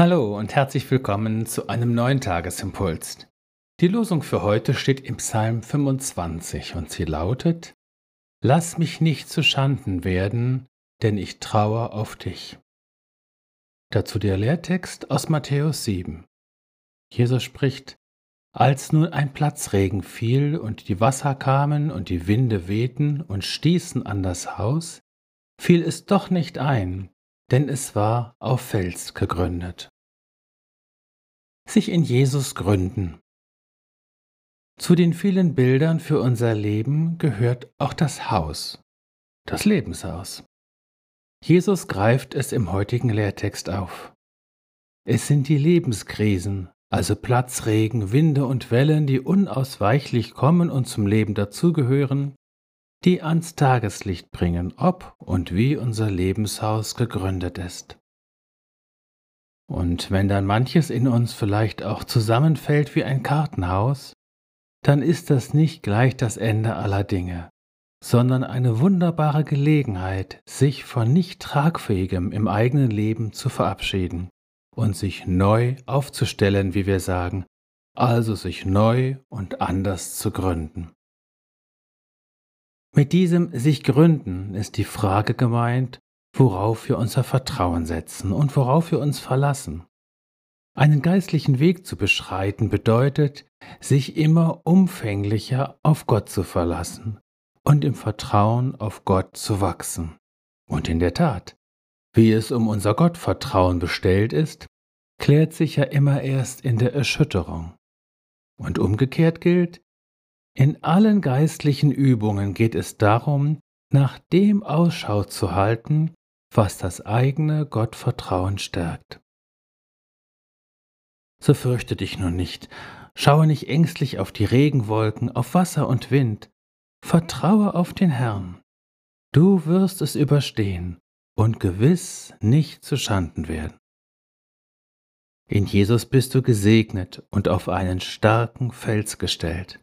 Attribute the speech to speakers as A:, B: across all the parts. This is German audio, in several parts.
A: Hallo und herzlich willkommen zu einem neuen Tagesimpuls. Die Losung für heute steht im Psalm 25 und sie lautet: Lass mich nicht zu Schanden werden, denn ich traue auf dich. Dazu der Lehrtext aus Matthäus 7. Jesus spricht: Als nun ein Platzregen fiel und die Wasser kamen und die Winde wehten und stießen an das Haus, fiel es doch nicht ein, denn es war auf Fels gegründet. Sich in Jesus gründen. Zu den vielen Bildern für unser Leben gehört auch das Haus, das Lebenshaus. Jesus greift es im heutigen Lehrtext auf. Es sind die Lebenskrisen, also Platzregen, Winde und Wellen, die unausweichlich kommen und zum Leben dazugehören, die ans Tageslicht bringen, ob und wie unser Lebenshaus gegründet ist. Und wenn dann manches in uns vielleicht auch zusammenfällt wie ein Kartenhaus, dann ist das nicht gleich das Ende aller Dinge, sondern eine wunderbare Gelegenheit, sich von nicht tragfähigem im eigenen Leben zu verabschieden und sich neu aufzustellen, wie wir sagen, also sich neu und anders zu gründen. Mit diesem sich gründen ist die Frage gemeint, worauf wir unser Vertrauen setzen und worauf wir uns verlassen. Einen geistlichen Weg zu beschreiten bedeutet, sich immer umfänglicher auf Gott zu verlassen und im Vertrauen auf Gott zu wachsen. Und in der Tat, wie es um unser Gottvertrauen bestellt ist, klärt sich ja immer erst in der Erschütterung. Und umgekehrt gilt, in allen geistlichen Übungen geht es darum, nach dem Ausschau zu halten, was das eigene Gottvertrauen stärkt. So fürchte dich nun nicht, schaue nicht ängstlich auf die Regenwolken, auf Wasser und Wind, vertraue auf den Herrn. Du wirst es überstehen und gewiss nicht zu Schanden werden. In Jesus bist du gesegnet und auf einen starken Fels gestellt.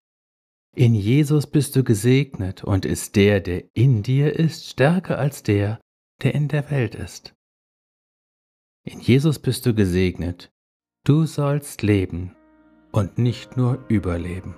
A: In Jesus bist du gesegnet und ist der, der in dir ist, stärker als der, der in der Welt ist. In Jesus bist du gesegnet, du sollst leben und nicht nur überleben.